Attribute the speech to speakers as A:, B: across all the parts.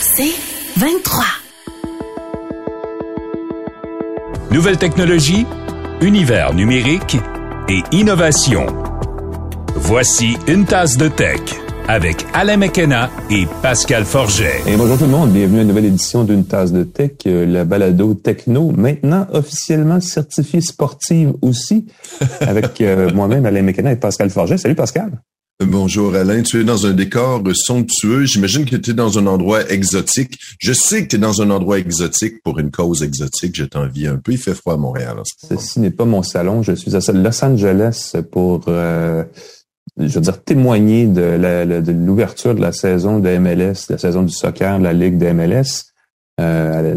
A: C'est 23.
B: Nouvelle technologie, univers numérique et innovation. Voici une tasse de tech avec Alain McKenna et Pascal Forget.
C: Et bonjour tout le monde, bienvenue à une nouvelle édition d'une tasse de tech, euh, la balado techno, maintenant officiellement certifiée sportive aussi, avec euh, moi-même Alain McKenna et Pascal Forget. Salut Pascal.
D: Bonjour Alain, tu es dans un décor somptueux. J'imagine que tu es dans un endroit exotique. Je sais que tu es dans un endroit exotique pour une cause exotique. Je t'envie un peu. Il fait froid à Montréal.
C: Ceci n'est pas mon salon. Je suis à Los Angeles pour euh, je veux dire, témoigner de l'ouverture de, la saison de MLS, la saison du soccer, de la Ligue de MLS, euh,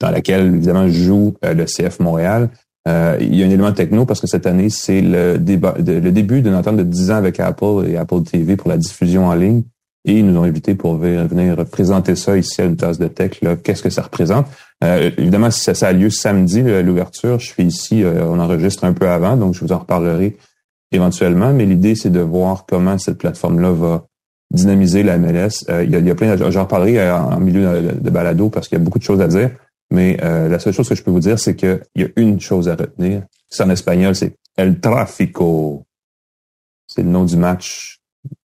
C: dans laquelle, évidemment, joue euh, le CF Montréal. Euh, il y a un élément techno parce que cette année, c'est le, débat, le début d'une entente de 10 ans avec Apple et Apple TV pour la diffusion en ligne. Et ils nous ont invités pour venir présenter ça ici à une tasse de tech. Qu'est-ce que ça représente? Euh, évidemment, ça, ça a lieu samedi, l'ouverture. Je suis ici, on enregistre un peu avant, donc je vous en reparlerai éventuellement, mais l'idée, c'est de voir comment cette plateforme-là va dynamiser la MLS. Euh, il, y a, il, y a, plein, j'en reparlerai euh, en milieu de, balado parce qu'il y a beaucoup de choses à dire, mais euh, la seule chose que je peux vous dire, c'est qu'il y a une chose à retenir. C'est en espagnol, c'est El Tráfico. C'est le nom du match.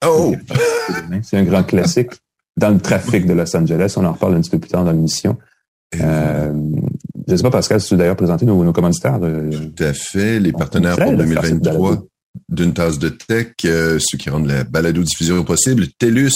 D: Oh!
C: C'est un grand classique dans le trafic de Los Angeles. On en reparle un petit peu plus tard dans l'émission. Euh, je ne sais pas, Pascal, si tu as d'ailleurs présenté nos, nos commanditaires.
D: Tout à fait, les partenaires pour 2023 d'une tasse de tech, euh, ceux qui rendent la balado-diffusion possible, TELUS,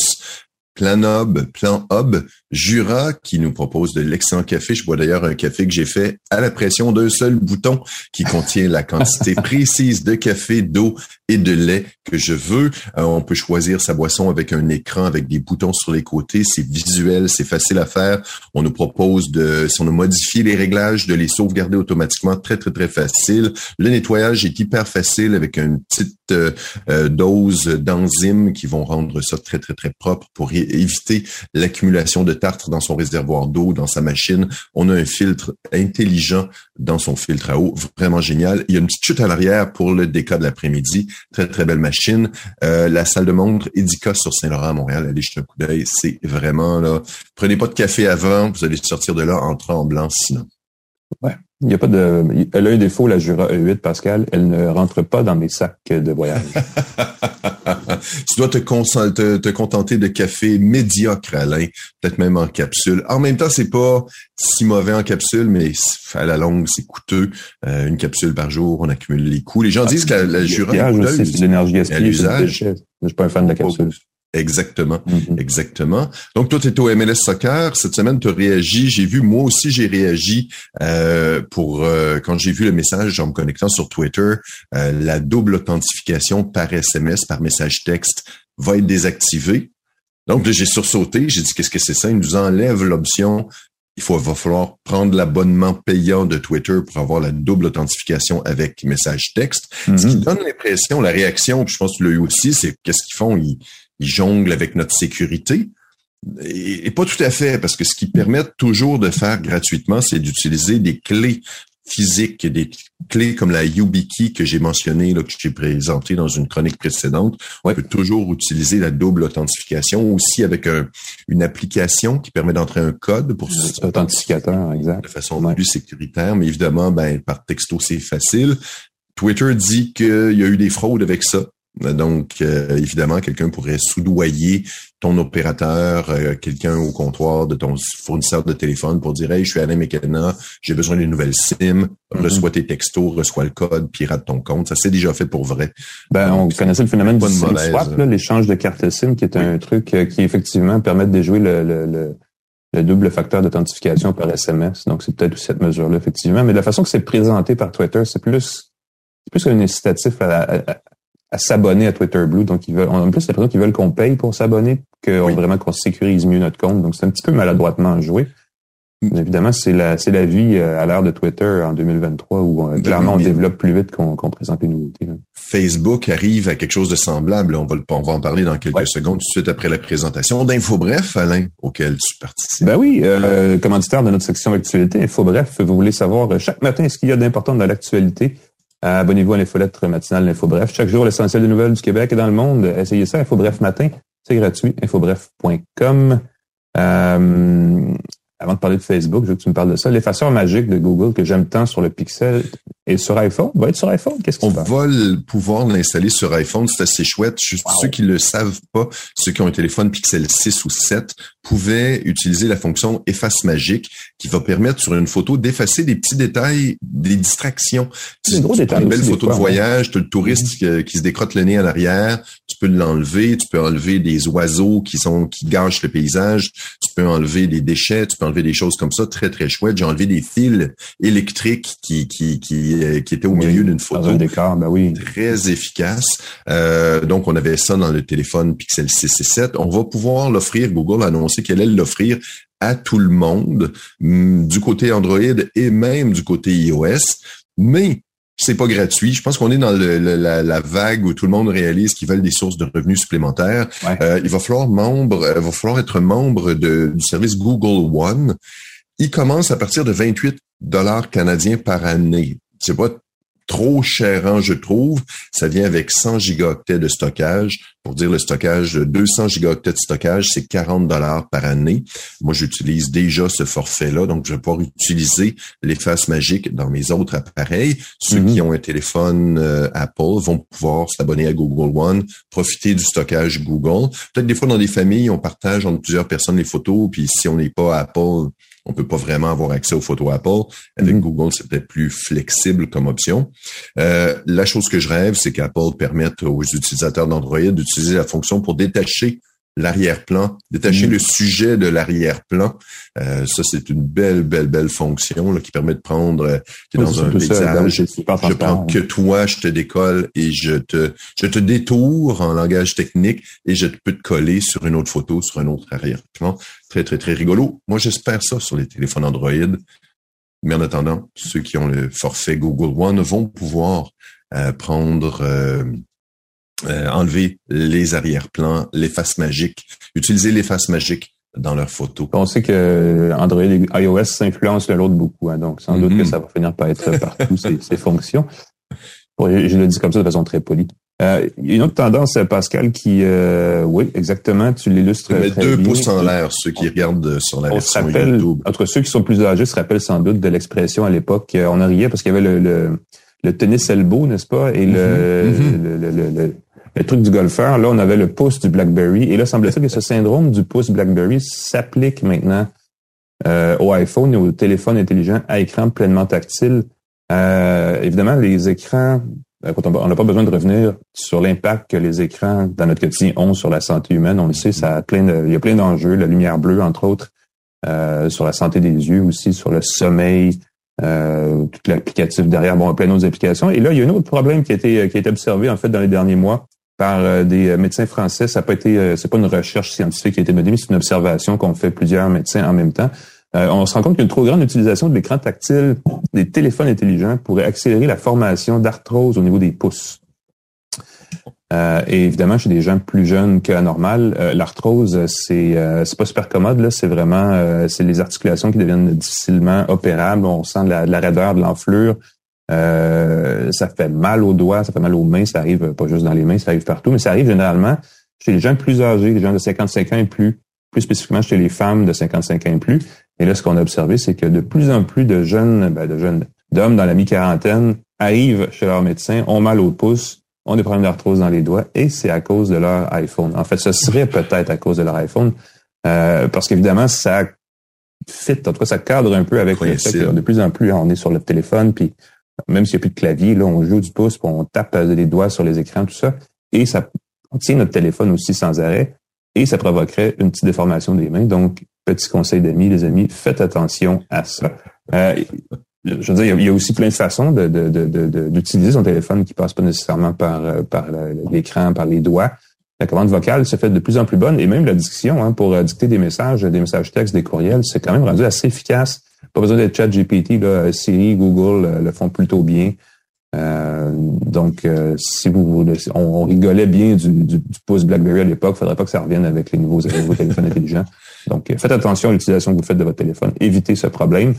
D: Planob, Plan Hub, Jura qui nous propose de l'excellent café. Je bois d'ailleurs un café que j'ai fait à la pression d'un seul bouton qui contient la quantité précise de café, d'eau et de lait que je veux. Euh, on peut choisir sa boisson avec un écran avec des boutons sur les côtés. C'est visuel, c'est facile à faire. On nous propose de, si on a modifié les réglages, de les sauvegarder automatiquement. Très, très, très facile. Le nettoyage est hyper facile avec une petite euh, euh, dose d'enzymes qui vont rendre ça très, très, très propre pour éviter l'accumulation de tartre dans son réservoir d'eau, dans sa machine. On a un filtre intelligent dans son filtre à eau, vraiment génial. Il y a une petite chute à l'arrière pour le déca de l'après-midi. Très, très belle machine. Euh, la salle de montre Edica sur Saint-Laurent à Montréal, allez jeter un coup d'œil. C'est vraiment là. Prenez pas de café avant, vous allez sortir de là en tremblant sinon.
C: Ouais. Il n'y a pas de. Elle a un défaut, la Jura E8, Pascal. Elle ne rentre pas dans mes sacs de voyage.
D: tu dois te, te, contenter de café médiocre, Alain. Peut-être même en capsule. En même temps, c'est pas si mauvais en capsule, mais à la longue, c'est coûteux. Euh, une capsule par jour, on accumule les coûts. Les gens disent que la, Jura
C: c'est de l'énergie gaspillée. Je suis pas un fan de la capsule.
D: Exactement, mm-hmm. exactement. Donc toi, tu es au MLS Soccer. Cette semaine, tu as réagi. J'ai vu, moi aussi, j'ai réagi euh, pour euh, quand j'ai vu le message en me connectant sur Twitter, euh, la double authentification par SMS, par message texte va être désactivée. Donc j'ai sursauté, j'ai dit qu'est-ce que c'est ça? Il nous enlève l'option il faut, va falloir prendre l'abonnement payant de Twitter pour avoir la double authentification avec message texte. Ce qui mm-hmm. donne l'impression, la réaction, je pense que tu l'as eu aussi, c'est qu'est-ce qu'ils font? Ils, ils jonglent avec notre sécurité. Et, pas tout à fait, parce que ce qu'ils permettent toujours de faire gratuitement, c'est d'utiliser des clés physiques, des clés comme la YubiKey que j'ai mentionné, là, que j'ai présenté dans une chronique précédente. On peut toujours utiliser la double authentification aussi avec une application qui permet d'entrer un code pour
C: authentificateur, exact.
D: De façon plus sécuritaire, mais évidemment, ben, par texto, c'est facile. Twitter dit qu'il y a eu des fraudes avec ça. Donc, euh, évidemment, quelqu'un pourrait soudoyer ton opérateur, euh, quelqu'un au comptoir de ton fournisseur de téléphone pour dire Hey, je suis Alain McKenna, j'ai besoin d'une nouvelle SIM, mm-hmm. reçois tes textos, reçois le code, pirate ton compte. Ça s'est déjà fait pour vrai.
C: Ben, on connaissait le phénomène du SIM swap, l'échange de cartes SIM, qui est un truc euh, qui effectivement permet de déjouer le, le, le double facteur d'authentification par SMS. Donc, c'est peut-être cette mesure-là, effectivement. Mais la façon que c'est présenté par Twitter, c'est plus, plus un incitatif à, à s'abonner à Twitter Blue. Donc, ils veulent, en plus, l'impression qu'ils veulent qu'on paye pour s'abonner, qu'on vraiment qu'on sécurise mieux notre compte. Donc, c'est un petit peu maladroitement joué. Mais évidemment, c'est la, c'est la vie euh, à l'ère de Twitter en 2023 où euh, clairement on développe plus vite qu'on, qu'on présente les nouveautés.
D: Facebook arrive à quelque chose de semblable. On va, on va en parler dans quelques secondes, tout de suite après la présentation d'InfoBref, Alain, auquel tu participes.
C: Ben oui, euh, commanditaire de notre section actualité, InfoBref, vous voulez savoir euh, chaque matin ce qu'il y a d'important dans l'actualité Abonnez-vous à l'infolettre matinale l'Info Bref. Chaque jour, l'essentiel des nouvelles du Québec et dans le monde. Essayez ça, Info Bref matin. C'est gratuit, infobref.com. Euh, avant de parler de Facebook, je veux que tu me parles de ça. L'effaceur magique de Google que j'aime tant sur le Pixel et sur iPhone, va être sur iPhone. Qu'est-ce qu'on
D: va pouvoir l'installer sur iPhone, c'est assez chouette. Juste ceux qui le savent pas, ceux qui ont un téléphone Pixel 6 ou 7, pouvaient utiliser la fonction efface magique qui va permettre sur une photo d'effacer des petits détails, des distractions.
C: C'est gros détail.
D: Une belle photo de voyage, tu as le touriste mm-hmm. qui, se décrotte le nez en arrière, tu peux l'enlever, tu peux enlever des oiseaux qui sont qui gâchent le paysage, tu peux enlever des déchets, tu peux enlever des choses comme ça, très très chouette. J'ai enlevé des fils électriques qui qui qui, euh, qui étaient au milieu d'une photo.
C: un décor, ben oui.
D: Très efficace. Euh, donc on avait ça dans le téléphone Pixel 6 et 7. On va pouvoir l'offrir. Google a annoncé qu'elle allait l'offrir à tout le monde mm, du côté Android et même du côté iOS. Mais c'est pas gratuit. Je pense qu'on est dans la, vague où tout le monde réalise qu'ils veulent des sources de revenus supplémentaires. Euh, il va falloir membre, il euh, va falloir être membre de, du service Google One. Il commence à partir de 28 dollars canadiens par année. C'est pas trop cher, je trouve. Ça vient avec 100 gigaoctets de stockage. Pour dire le stockage, 200 gigaoctets de stockage, c'est 40 dollars par année. Moi, j'utilise déjà ce forfait-là, donc je vais pouvoir utiliser l'efface magique dans mes autres appareils. Ceux qui mhm. ont un téléphone euh, Apple vont pouvoir s'abonner à Google One, profiter du stockage Google. Peut-être des fois dans des familles, on partage entre plusieurs personnes les photos, puis si on n'est pas Apple, on peut pas vraiment avoir accès aux photos Apple. Avec mhm. Google, c'est peut-être plus flexible comme option. Euh, la chose que je rêve, c'est qu'Apple permette aux utilisateurs d'Android d'utiliser la fonction pour détacher l'arrière-plan, détacher mm. le sujet de l'arrière-plan. Euh, ça, c'est une belle, belle, belle fonction là, qui permet de prendre, euh, dans un paysage, je prends que toi, je te décolle et je te, je te détourne en langage technique et je peux te coller sur une autre photo, sur un autre arrière-plan. Très, très, très rigolo. Moi, j'espère ça sur les téléphones Android. Mais en attendant, ceux qui ont le forfait Google One vont pouvoir euh, prendre euh, enlever les arrière-plans, les faces magiques, utiliser les faces magiques dans leurs photos.
C: On sait que Android et iOS s'influencent l'un l'autre beaucoup, hein, donc sans doute que mm-hmm. ça va finir par être partout ces, ces, fonctions. je, le dis comme ça de façon très polie. Euh, il y a une autre tendance, Pascal, qui, euh, oui, exactement, tu l'illustres très
D: deux pouces en l'air, ceux qui regardent sur la
C: on version rappelle, YouTube. Entre ceux qui sont plus âgés se rappellent sans doute de l'expression à l'époque, euh, on en riait parce qu'il y avait le, le, le tennis elbow, n'est-ce pas, et le, mm-hmm. le, le le truc du golfeur, là, on avait le pouce du BlackBerry. Et là, semble-t-il que ce syndrome du pouce BlackBerry s'applique maintenant euh, au iPhone et au téléphone intelligent à écran pleinement tactile. Euh, évidemment, les écrans, euh, on n'a pas besoin de revenir sur l'impact que les écrans dans notre quotidien ont sur la santé humaine. On le sait, ça a plein de, il y a plein d'enjeux, la lumière bleue, entre autres, sur la santé des yeux aussi, sur le sommeil, tout l'applicatif derrière, bon, plein d'autres applications. Et là, il y a un autre problème qui a été, qui a été observé, en fait, dans les derniers mois par euh, des euh, médecins français. Ça n'a pas été, euh, c'est pas une recherche scientifique qui a été menée, mais c'est une observation qu'ont fait plusieurs médecins en même temps. on se rend compte qu'une trop grande utilisation de l'écran tactile des téléphones intelligents pourrait accélérer la formation d'arthrose au niveau des pouces. et évidemment, chez des gens plus jeunes que normal, l'arthrose, c'est c'est pas super commode. Là, c'est vraiment c'est les articulations qui deviennent difficilement opérables. On sent de la, de la raideur, de l'enflure. Euh, ça fait mal aux doigts, ça fait mal aux mains, ça arrive pas juste dans les mains, ça arrive partout, mais ça arrive généralement chez les gens plus âgés, les gens de 55 ans et plus, plus spécifiquement chez les femmes de 55 ans et plus. Et là, ce qu'on a observé, c'est que de plus en plus de jeunes, ben, de jeunes, d'hommes dans la mi-quarantaine arrivent chez leur médecin, ont mal aux pouces, ont des problèmes d'arthrose dans les doigts, et c'est à cause de leur iPhone. En fait, ce serait peut-être à cause de leur iPhone, euh, parce qu'évidemment, ça fit, en tout cas, ça cadre un peu avec le fait que de plus en plus, on est sur le téléphone, puis même s'il n'y a plus de clavier, là, on joue du pouce, on tape des doigts sur les écrans, tout ça. Et ça, on tient notre téléphone aussi sans arrêt. Et ça provoquerait une petite déformation des mains. Donc, petit conseil d'amis, les amis, faites attention à ça. Euh, je veux dire, il y a aussi plein de façons d'utiliser son téléphone qui passe pas nécessairement par, euh, par l'écran, par les doigts. La commande vocale se fait de plus en plus bonne et même la diction hein, pour euh, dicter des messages, des messages textes, des courriels, c'est quand même rendu assez efficace. Pas besoin d'être chat GPT, là, Siri, Google euh, le font plutôt bien. Euh, donc, euh, si vous, on, rigolait bien du, du, pouce BlackBerry à l'époque, faudrait pas que ça revienne avec les nouveaux, nouveaux téléphones intelligents. Donc, faites attention à l'utilisation que vous faites de votre téléphone. Évitez ce problème.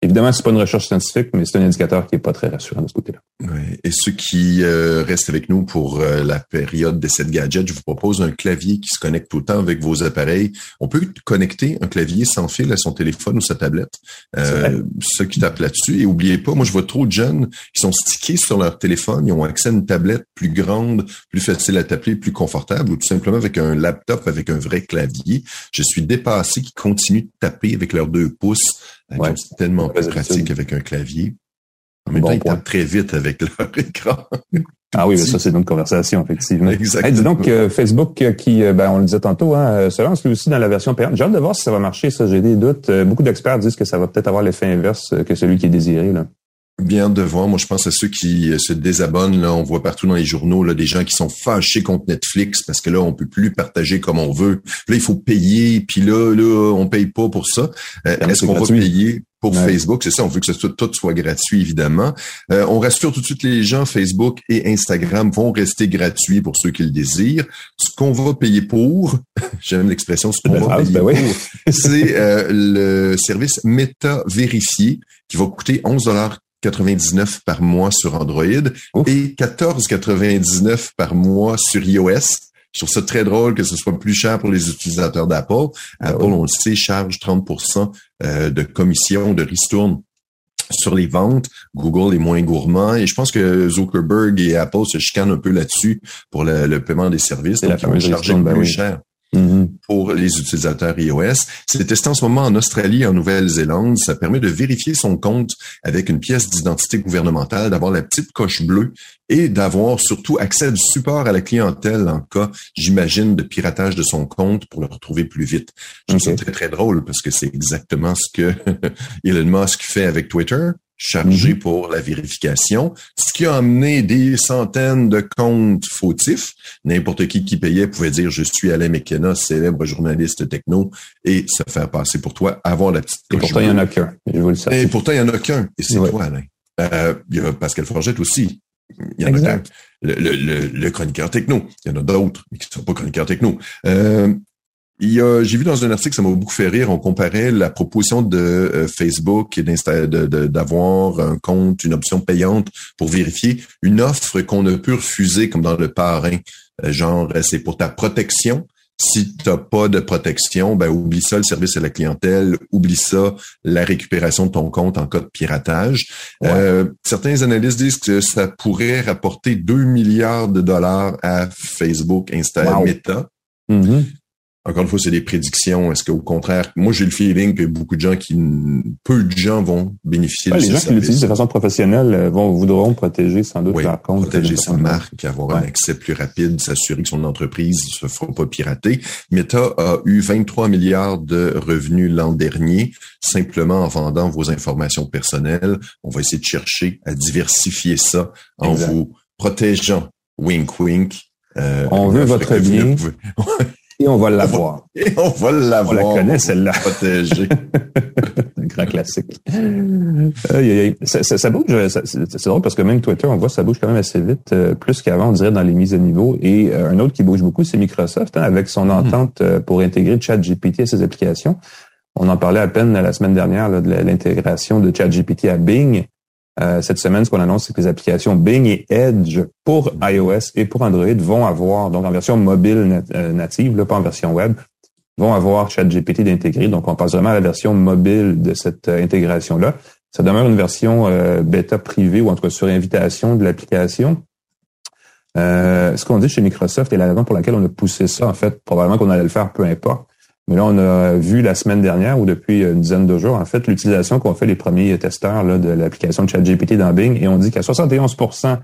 C: Évidemment, c'est pas une recherche scientifique, mais c'est un indicateur qui est pas très rassurant de ce côté-là.
D: Ouais. Et ceux qui euh, restent avec nous pour euh, la période de cette gadget, je vous propose un clavier qui se connecte autant avec vos appareils. On peut connecter un clavier sans fil à son téléphone ou sa tablette. Euh, ceux qui tapent là-dessus. Et oubliez pas, moi je vois trop de jeunes qui sont stickés sur leur téléphone, ils ont accès à une tablette plus grande, plus facile à taper, plus confortable, ou tout simplement avec un laptop avec un vrai clavier. Je suis dépassé qui continuent de taper avec leurs deux pouces c'est tellement plus pratique avec un clavier. En même temps, ils tapent très vite avec leur écran.
C: Ah oui, mais ça, c'est une conversation, effectivement. Exactement. donc, euh, Facebook euh, qui, euh, ben, on le disait tantôt, hein, se lance lui aussi dans la version payante. J'ai hâte de voir si ça va marcher, ça, j'ai des doutes. beaucoup d'experts disent que ça va peut-être avoir l'effet inverse que celui qui est désiré. Là.
D: Bien de voir. Moi, je pense à ceux qui se désabonnent. Là, on voit partout dans les journaux là, des gens qui sont fâchés contre Netflix parce que là, on peut plus partager comme on veut. Là, il faut payer. Puis là, là, on paye pas pour ça. Est-ce qu'on va payer pour Facebook, c'est ça, on veut que tout, tout soit gratuit, évidemment. Euh, on rassure tout de suite les gens, Facebook et Instagram vont rester gratuits pour ceux qui le désirent. Ce qu'on va payer pour, j'aime l'expression, ce qu'on va payer ben pour, c'est euh, le service Meta Vérifié qui va coûter 11 99 par mois sur Android et 14,99 par mois sur iOS. Je trouve ça très drôle que ce soit plus cher pour les utilisateurs d'Apple. Ah Apple, on le sait, charge 30% euh, de commission de ristourne sur les ventes. Google est moins gourmand et je pense que Zuckerberg et Apple se chicanent un peu là-dessus pour le, paiement des services. Donc, ils vont charger ben plus cher. Mm-hmm. pour les utilisateurs iOS. C'est testé en ce moment en Australie et en Nouvelle-Zélande. Ça permet de vérifier son compte avec une pièce d'identité gouvernementale, d'avoir la petite coche bleue et d'avoir surtout accès du support à la clientèle en cas, j'imagine, de piratage de son compte pour le retrouver plus vite. Je trouve ça très, très drôle parce que c'est exactement ce que Elon Musk fait avec Twitter chargé mhm. pour la vérification, ce qui a amené des centaines de comptes fautifs. N'importe qui qui payait pouvait dire je suis Alain McKenna, célèbre journaliste techno, et se faire passer pour toi, avoir la petite.
C: Et pourtant, il n'y en a qu'un.
D: Et pourtant, il n'y en a qu'un. Et c'est toi, Alain. Euh, il y a Pascal Forgette aussi. Il y en a. Le, le, le, chroniqueur techno. Il y en a d'autres, mais qui ne sont pas chroniqueurs techno. Euh, j'ai vu dans un article, ça m'a beaucoup fait rire, on comparait la proposition de euh, Facebook et d'avoir un compte, une option payante pour vérifier, une offre qu'on ne peut refuser comme dans le parrain. Euh, genre, euh, c'est pour ta protection. Si tu n'as pas de protection, ben oublie ça le service à la clientèle, oublie ça la récupération de ton compte en cas de piratage. certains analystes disent que ça pourrait rapporter 2 milliards de dollars à Facebook, Instagram, Meta. Mm-hmm. Encore une fois, c'est des prédictions. Est-ce qu'au contraire, moi j'ai le feeling que beaucoup de gens qui, peu de gens vont bénéficier de
C: ces Les gens qui l'utilisent de façon professionnelle euh, vont voudront protéger sans doute leur compte.
D: Protéger sa marque, avoir un accès plus rapide, s'assurer que son entreprise ne se fera pas pirater. Meta a eu 23 milliards de revenus l'an dernier, simplement en vendant vos informations personnelles. On va essayer de chercher à diversifier ça en vous protégeant. Wink, wink.
C: Euh, on veut votre bien. Et on va l'avoir.
D: Et on va l'avoir.
C: On la connaît, celle-là.
D: Protégée.
C: Un grand classique. ça, ça, ça, bouge, c'est drôle parce que même Twitter, on voit, ça bouge quand même assez vite, euh, plus qu'avant, on dirait, dans les mises à niveau. Et euh, un autre qui bouge beaucoup, c'est Microsoft, hein, avec son mm-hmm. entente euh, pour intégrer ChatGPT à ses applications. On en parlait à peine la semaine dernière là, de l'intégration de ChatGPT à Bing. Euh, cette semaine, ce qu'on annonce, c'est que les applications Bing et Edge pour iOS et pour Android vont avoir, donc en version mobile euh, native, pas en version web, vont avoir ChatGPT d'intégrer. Donc, on passe vraiment à la version mobile de cette euh, intégration-là. Ça demeure une version bêta privée ou en tout cas sur invitation de l'application. ce qu'on dit chez Microsoft et la raison pour laquelle on a poussé ça, en fait, probablement qu'on allait le faire, peu importe, mais là, on a vu la semaine dernière ou depuis une dizaine de jours, en fait, l'utilisation qu'ont fait les premiers testeurs là, de l'application de ChatGPT dans Bing et on dit qu'à 71%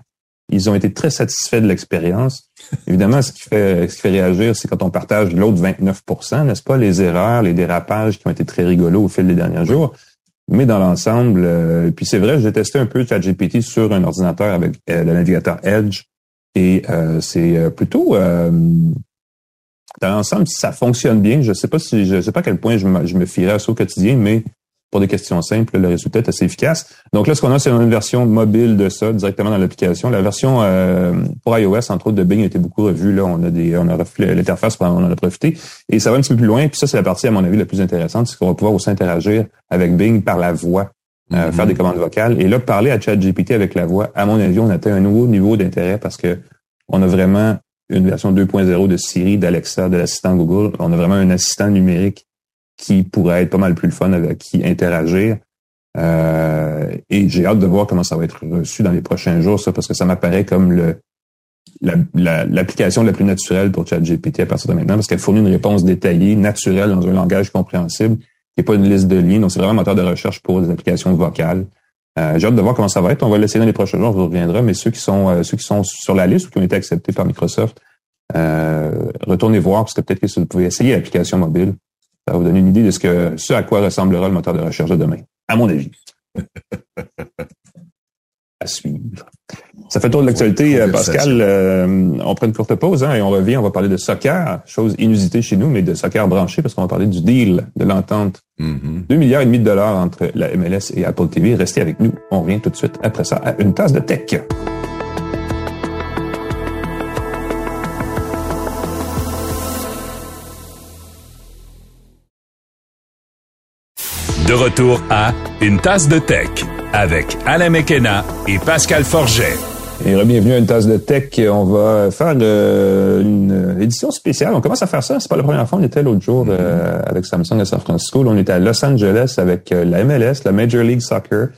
C: ils ont été très satisfaits de l'expérience. Évidemment, ce qui fait, ce qui fait réagir, c'est quand on partage l'autre 29% n'est-ce pas, les erreurs, les dérapages qui ont été très rigolos au fil des derniers jours. Mais dans l'ensemble, euh, puis c'est vrai, j'ai testé un peu ChatGPT sur un ordinateur avec euh, le navigateur Edge et euh, c'est plutôt dans l'ensemble, ça fonctionne bien, je sais pas si je sais pas à quel point je me, je me fierais à ça au quotidien, mais pour des questions simples, le résultat est assez efficace. Donc là, ce qu'on a, c'est une version mobile de ça directement dans l'application. La version euh, pour iOS, entre autres, de Bing a été beaucoup revue. Là, on a des, on a l'interface, on en a profité. Et ça va un petit peu plus loin. Puis ça, c'est la partie, à mon avis, la plus intéressante, c'est qu'on va pouvoir aussi interagir avec Bing par la voix. euh, faire des commandes vocales. Et là, parler à ChatGPT avec la voix, à mon avis, on atteint un nouveau niveau d'intérêt parce que on a vraiment une version 2.0 de Siri, d'Alexa, de l'assistant Google. On a vraiment un assistant numérique qui pourrait être pas mal plus le fun avec qui interagir. Euh, et j'ai hâte de voir comment ça va être reçu dans les prochains jours, ça, parce que ça m'apparaît comme le l'application la, plus naturelle pour ChatGPT à partir de maintenant, parce qu'elle fournit une réponse détaillée, naturelle, dans un langage compréhensible, qui n'est pas une liste de lignes. Donc, c'est vraiment un moteur de recherche pour des applications vocales. Euh, j'ai hâte de voir comment ça va être. On va l'essayer dans les prochains jours, on vous reviendra, mais ceux qui sont euh, ceux qui sont sur la liste ou qui ont été acceptés par Microsoft, euh, retournez voir, parce que peut-être que vous pouvez essayer l'application mobile. Ça va vous donner une idée de ce que ce à quoi ressemblera le moteur de recherche de demain, à mon avis. à suivre. Ça fait tour de l'actualité, euh, Pascal. Euh, on prend une courte pause hein, et on revient. On va parler de soccer, chose inusitée chez nous, mais de soccer branché parce qu'on va parler du deal, de l'entente. 2 milliards et demi de dollars entre la MLS et Apple TV. Restez avec nous. On revient tout de suite après ça à une tasse de tech.
B: De retour à Une tasse de tech avec Alain Mekena et Pascal Forget.
C: Et bienvenue à une tasse de tech. On va faire euh, une édition spéciale. On commence à faire ça. C'est pas la première fois. On était l'autre jour euh, avec Samsung à San Francisco. on était à Los Angeles avec euh, la MLS, la Major League Soccer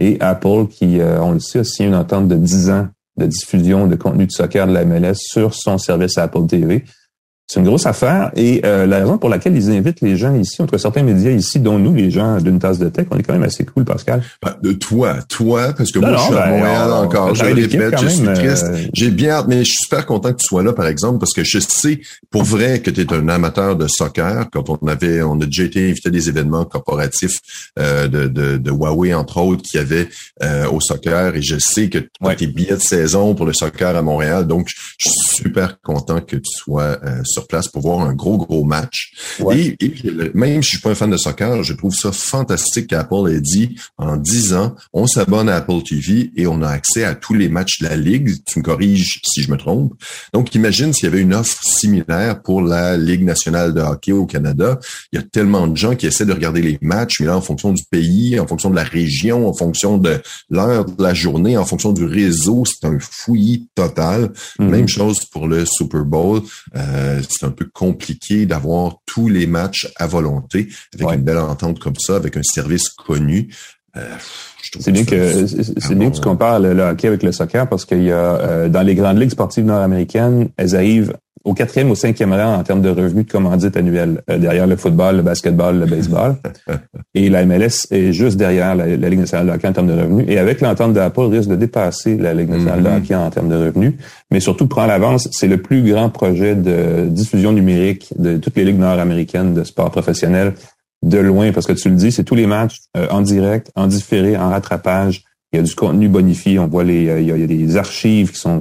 C: et Apple qui, on le sait, a signé une entente de 10 ans de diffusion de contenu de soccer de la MLS sur son service Apple TV. C'est une grosse affaire et euh, la raison pour laquelle ils invitent les gens ici, entre certains médias ici, dont nous, les gens d'une tasse de tech, on est quand même assez cool, Pascal.
D: Ben, de toi, toi, parce que moi, je suis à ben, Montréal encore. Je répète, je suis triste. Euh, J'ai bien hâte, mais je suis super content que tu sois là, par exemple, parce que je sais pour vrai que tu es un amateur de soccer. Quand on avait, on a déjà été invité à des événements corporatifs euh, de, de, de, Huawei, entre autres, qui avaient au soccer, et je sais que tu as tes billets de saison pour le soccer à Montréal, donc je suis super content que tu sois place pour voir un gros, gros match. Et, même si je suis pas un fan de soccer, je trouve ça fantastique qu'Apple ait dit en 10 ans, on s'abonne à Apple TV et on a accès à tous les matchs de la Ligue. Tu me corriges si je me trompe. Donc, imagine s'il y avait une offre similaire pour la Ligue nationale de hockey au Canada. Il y a tellement de gens qui essaient de regarder les matchs, mais là, en fonction du pays, en fonction de la région, en fonction de l'heure de la journée, en fonction du réseau, c'est un fouillis total. Mm-hmm. Même chose pour le Super Bowl. Euh, c'est un peu compliqué d'avoir tous les matchs à volonté avec une belle entente comme ça, avec un service connu.
C: Euh, c'est bien que c'est bien que tu compares le, hockey avec le soccer parce qu'il y a euh, dans les grandes ligues sportives nord-américaines, elles arrivent au quatrième ou cinquième rang en termes de revenus de commandite annuelle, euh, derrière le football, le basketball, le baseball. et la MLS est juste derrière la, Ligue nationale de hockey en termes de revenus. Et avec l'entente d'Apple, risque de dépasser la Ligue nationale de mm-hmm. hockey en termes de revenus. Mais surtout, prendre l'avance, c'est le plus grand projet de diffusion numérique de toutes les ligues nord-américaines de sport professionnel de loin, parce que tu le dis, c'est tous les matchs euh, en direct, en différé, en rattrapage, il y a du contenu bonifié. On voit les, euh, il y a, des archives qui sont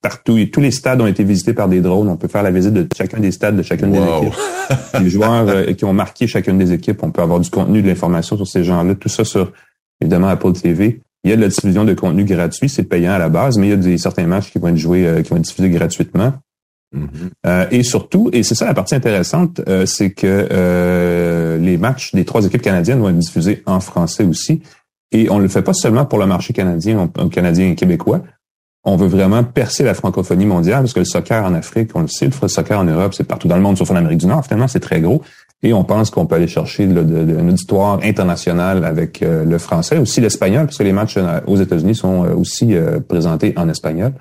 C: partout. Et tous les stades ont été visités par des drones. On peut faire la visite de chacun des stades de chacune des équipes. les joueurs euh, qui ont marqué chacune des équipes, on peut avoir du contenu, de l'information sur ces gens-là. Tout ça sur, évidemment, Apple TV. Il y a de la diffusion de contenu gratuit, c'est payant à la base, mais il y a des certains matchs qui vont être joués, euh, qui vont être diffusés gratuitement. Mm-hmm. et surtout, et c'est ça la partie intéressante, c'est que les matchs des trois équipes canadiennes vont être diffusés en français aussi. Et on ne le fait pas seulement pour le marché canadien, canadien et québécois. On veut vraiment percer la francophonie mondiale parce que le soccer en Afrique, on le sait, le soccer en Europe, c'est partout dans le monde, sauf en Amérique du Nord. Finalement, c'est très gros. Et on pense qu'on peut aller chercher de, de, une auditoire internationale avec euh, le français, aussi l'espagnol, parce que les matchs euh, aux États-Unis sont euh, aussi présentés en espagnol.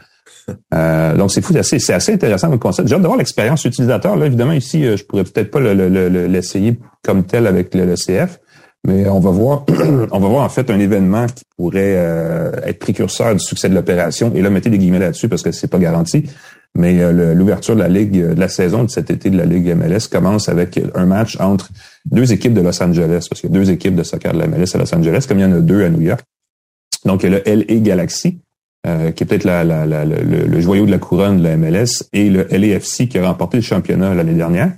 C: Donc c'est fou, c'est assez, intéressant le concept. J'ai hâte de voir l'expérience utilisateur. Là, évidemment, ici, je pourrais peut-être pas l'essayer comme tel avec le, le CF, mais on va voir, on va voir en fait un événement qui pourrait euh, être précurseur du succès de l'opération. Et là, mettez des guillemets là-dessus parce que c'est pas garanti. Mais euh, l'ouverture de la ligue, de la saison de cet été de la ligue MLS commence avec un match entre deux équipes de Los Angeles, parce qu'il y a deux équipes de soccer de la MLS à Los Angeles, comme il y en a deux à New York. Donc il y a le LA Galaxy, euh, qui est peut-être la, le, le, joyau de la couronne de la MLS, et le LAFC qui a remporté le championnat l'année dernière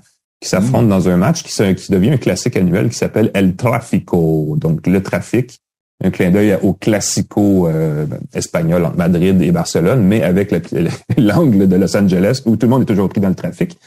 C: qui s'affrontent dans un match qui, qui, devient un classique annuel qui s'appelle El Tráfico, donc le trafic. Un clin d'œil au classico euh, espagnol entre Madrid et Barcelone, mais avec l'angle de Los Angeles où tout le monde est toujours pris dans le trafic.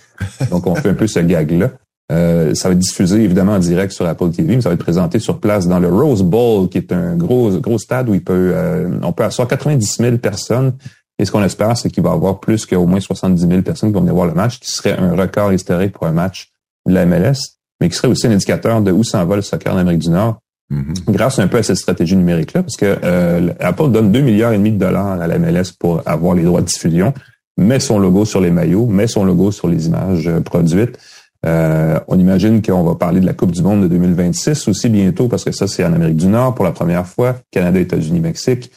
C: Donc on fait un peu ce gag-là. Euh, ça va être diffusé évidemment en direct sur Apple TV, mais ça va être présenté sur place dans le Rose Bowl, qui est un gros gros stade où il peut euh, on peut asseoir 90 000 personnes. Et ce qu'on espère, c'est qu'il va y avoir plus qu'au moins 70 000 personnes qui vont venir voir le match, qui serait un record historique pour un match de la MLS, mais qui serait aussi un indicateur de où s'en va le soccer en Amérique du Nord. Mm-hmm. Grâce un peu à cette stratégie numérique-là, parce que euh, Apple donne 2 milliards et demi de dollars à la MLS pour avoir les droits de diffusion, met son logo sur les maillots, met son logo sur les images produites. Euh, on imagine qu'on va parler de la Coupe du Monde de 2026 aussi bientôt, parce que ça, c'est en Amérique du Nord pour la première fois, Canada, États-Unis, Mexique.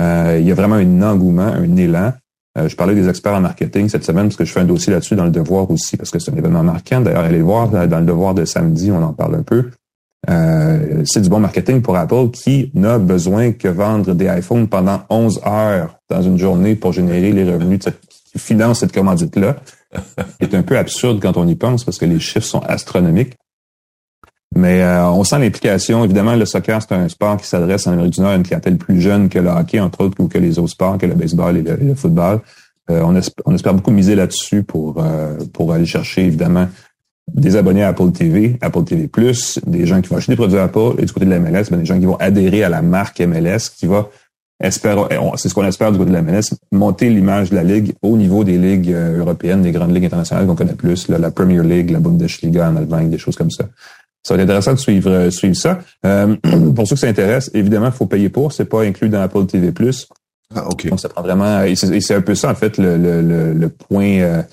C: Euh, il y a vraiment un engouement, un élan. Euh, je parlais des experts en marketing cette semaine parce que je fais un dossier là-dessus dans le Devoir aussi, parce que c'est un événement marquant. D'ailleurs, allez le voir dans le Devoir de samedi, on en parle un peu. c'est du bon marketing pour Apple qui n'a besoin que vendre des iPhones pendant 11 heures dans une journée pour générer les revenus qui financent cette commandite-là est un peu absurde quand on y pense parce que les chiffres sont astronomiques. Mais euh, on sent l'implication. Évidemment, le soccer, c'est un sport qui s'adresse en Amérique du Nord à une clientèle plus jeune que le hockey, entre autres, ou que les autres sports, que le baseball et le, football. Euh, on, espère, beaucoup miser là-dessus pour, euh, pour aller chercher, évidemment, des abonnés à Apple TV, Apple TV+, des gens qui vont acheter des produits Apple, et du côté de la MLS, ben, des gens qui vont adhérer à la marque MLS, qui va c'est ce qu'on espère du côté de la MLS, monter l'image de la Ligue au niveau des ligues euh, européennes, des grandes ligues internationales qu'on connaît plus, la Premier League, la Bundesliga en Allemagne, des choses comme ça. Ça va être intéressant de suivre, euh, suivre ça. Euh, pour ceux qui s'intéressent, évidemment, il faut payer pour. C'est pas inclus dans Apple TV+.
D: Ah, OK.
C: Donc, ça prend vraiment... Et c'est un peu ça, en fait, le, le, le, point...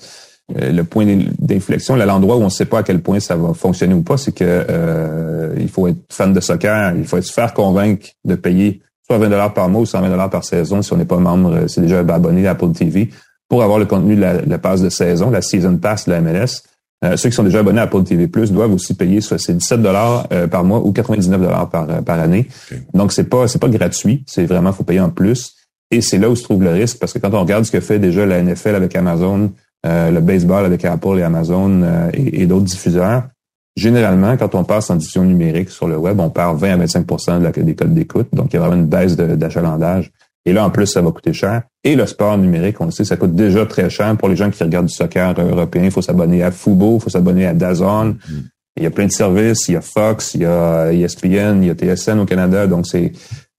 C: le point d'inflexion, l'endroit où on ne sait pas à quel point ça va fonctionner ou pas, c'est que il faut être fan de soccer, il faut se faire convaincre de payer soit 20 dollars par mois ou 120 dollars par saison si on n'est pas membre, euh, c'est déjà abonné à Apple TV pour avoir le contenu de la, passe de saison, la season pass de la MLS. Euh, ceux qui sont déjà abonnés à Apple TV Plus doivent aussi payer soit c'est 17 dollars euh, par mois ou 99 dollars par par année. Donc c'est pas c'est pas gratuit, c'est vraiment faut payer en plus. Et c'est là où se trouve le risque parce que quand on regarde ce que fait déjà la NFL avec Amazon, le baseball avec Apple et Amazon et d'autres diffuseurs, Généralement, quand on passe en diffusion numérique sur le web, on perd 20 à 25 de la, des codes d'écoute. Donc, il y a vraiment une baisse d'achalandage. Et là, en plus, ça va coûter cher. Et le sport numérique, on le sait, ça coûte déjà très cher. Pour les gens qui regardent du soccer européen, il faut s'abonner à Fubo, il faut s'abonner à Dazon. Mm-hmm. Il y a plein de services. Il y a Fox, il y a ESPN, il y a TSN au Canada. Donc, c'est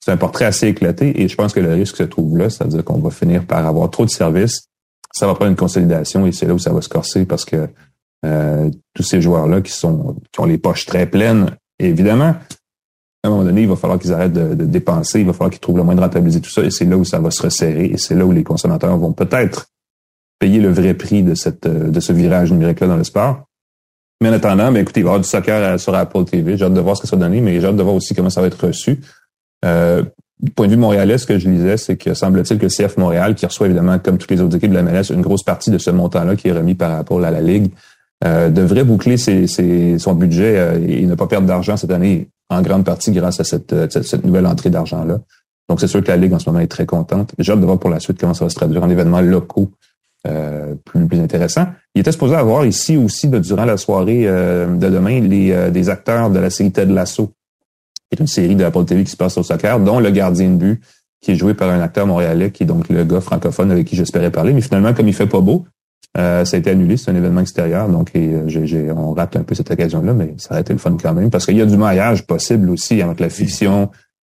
C: c'est un portrait assez éclaté. Et je pense que le risque se trouve là, c'est-à-dire qu'on va finir par avoir trop de services. Ça va prendre une consolidation et c'est là où ça va se corser parce que tous ces joueurs-là qui sont qui ont les poches très pleines. évidemment, à un moment donné, il va falloir qu'ils arrêtent de, dépenser, il va falloir qu'ils trouvent le moyen de rentabiliser tout ça, et c'est là où ça va se resserrer, et c'est là où les consommateurs vont peut-être payer le vrai prix de cette de ce virage numérique-là dans le sport. Mais en attendant, ben, écoutez, il va y avoir du soccer sur Apple TV. J'ai hâte de voir ce que ça va donner, mais j'ai hâte de voir aussi comment ça va être reçu. Euh, du point de vue montréalais, ce que je lisais, c'est que semble-t-il que CF Montréal, qui reçoit évidemment, comme toutes les autres équipes de la MLS, une grosse partie de ce montant-là qui est remis par Apple à la Ligue, euh, devrait boucler son budget euh, et ne pas perdre d'argent cette année, en grande partie grâce à cette, euh, nouvelle entrée d'argent-là. Donc, c'est sûr que la Ligue en ce moment est très contente. J'ai hâte de voir pour la suite comment ça va se traduire en événements locaux plus, plus intéressants. Il était supposé avoir ici aussi, durant la soirée de demain, les, des acteurs de la série Ted Lasso, qui est une série de Apple TV qui se passe au soccer, dont le gardien de but, qui est joué par un acteur montréalais, qui est donc le gars francophone avec qui j'espérais parler. Mais finalement, comme il fait pas beau, euh, ça a été annulé, c'est un événement extérieur, donc euh, j'ai, on rate un peu cette occasion-là, mais ça a été le fun quand même, parce qu'il y a du maillage possible aussi avec la fiction,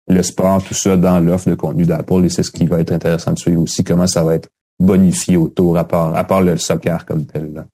C: le sport, tout ça dans l'offre de contenu d'Apple, et c'est ce qui va être intéressant de suivre aussi, comment ça va être bonifié autour, à part, à part le soccer comme tel.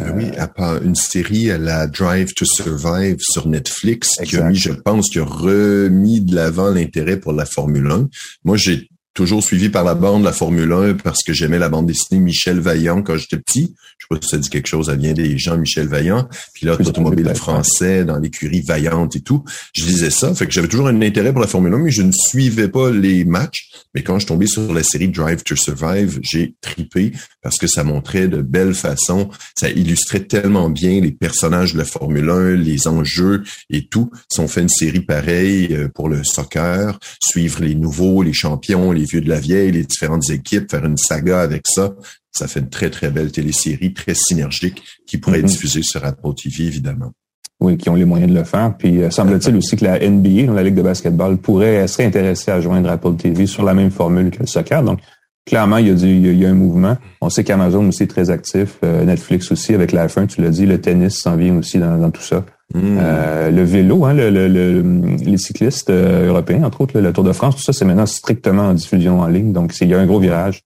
D: Ah oui, à part une série à la Drive to Survive sur Netflix, qui a mis, je pense, qui a remis de l'avant l'intérêt pour la Formule 1. Moi, j'ai toujours suivi par la bande la Formule 1 parce que j'aimais la bande dessinée Michel Vaillant quand j'étais petit. Je sais pas si ça dit quelque chose, ça vient des gens Michel Vaillant. Puis là, automobile français dans l'écurie Vaillante et tout. Je lisais ça, fait que j'avais toujours un intérêt pour la Formule 1, mais je ne suivais pas les matchs. Mais quand je tombais sur la série Drive to Survive, j'ai tripé parce que ça montrait de belles façons. Ça illustrait tellement bien les personnages de la Formule 1, les enjeux et tout. Si on fait une série pareille euh, pour le soccer, suivre les nouveaux, les champions, les vieux de la vieille, les différentes équipes, faire une saga avec ça, ça fait une très, très belle télésérie, très synergique, qui pourrait être mm-hmm. diffusée sur Apple TV, évidemment.
C: Oui, qui ont les moyens de le faire. Puis euh, semble-t-il aussi que la NBA, la Ligue de basketball, pourrait serait intéressée à joindre Apple TV sur la même formule que le soccer. Donc, clairement, il y, a du, il y a un mouvement. On sait qu'Amazon aussi est très actif, Netflix aussi avec la F1, tu l'as dit, le tennis s'en vient aussi dans, dans tout ça. Hmm. Euh, le vélo, hein, le, le, les cyclistes euh, européens, entre autres, le Tour de France, tout ça, c'est maintenant strictement en diffusion en ligne. Donc, il y a un gros virage.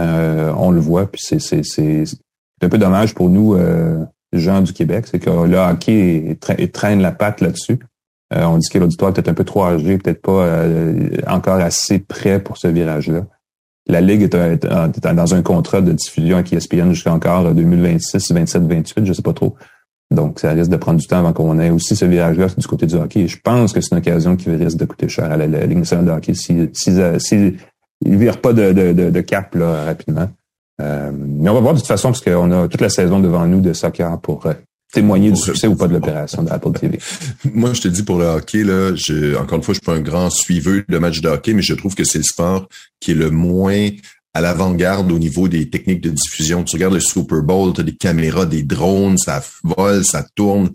C: Euh, on le voit, puis c'est, c'est, c'est, un peu dommage pour nous, gens du Québec, c'est que le hockey traîne la patte là-dessus. on dit que l'auditoire est peut-être un peu trop âgé, peut-être pas encore assez prêt pour ce virage-là. La Ligue est, dans un contrat de diffusion avec ESPN jusqu'à encore 2026, 27, 28, je sais pas trop. Donc, ça risque de prendre du temps avant qu'on ait aussi ce virage-là du côté du hockey. je pense que c'est une occasion qui risque de coûter cher à la, Ligue nationale de hockey si, si, si, il vire pas de, de, de, cap là, rapidement. Euh, mais on va voir de toute façon, parce qu'on a toute la saison devant nous de soccer pour euh, témoigner du succès ou pas de l'opération d'Apple TV.
D: Moi, je te dis pour le hockey, là, je, encore une fois, je suis pas un grand suiveur de matchs de hockey, mais je trouve que c'est le sport qui est le moins à l'avant-garde au niveau des techniques de diffusion. Tu regardes le Super Bowl, tu as des caméras, des drones, ça vole, ça tourne.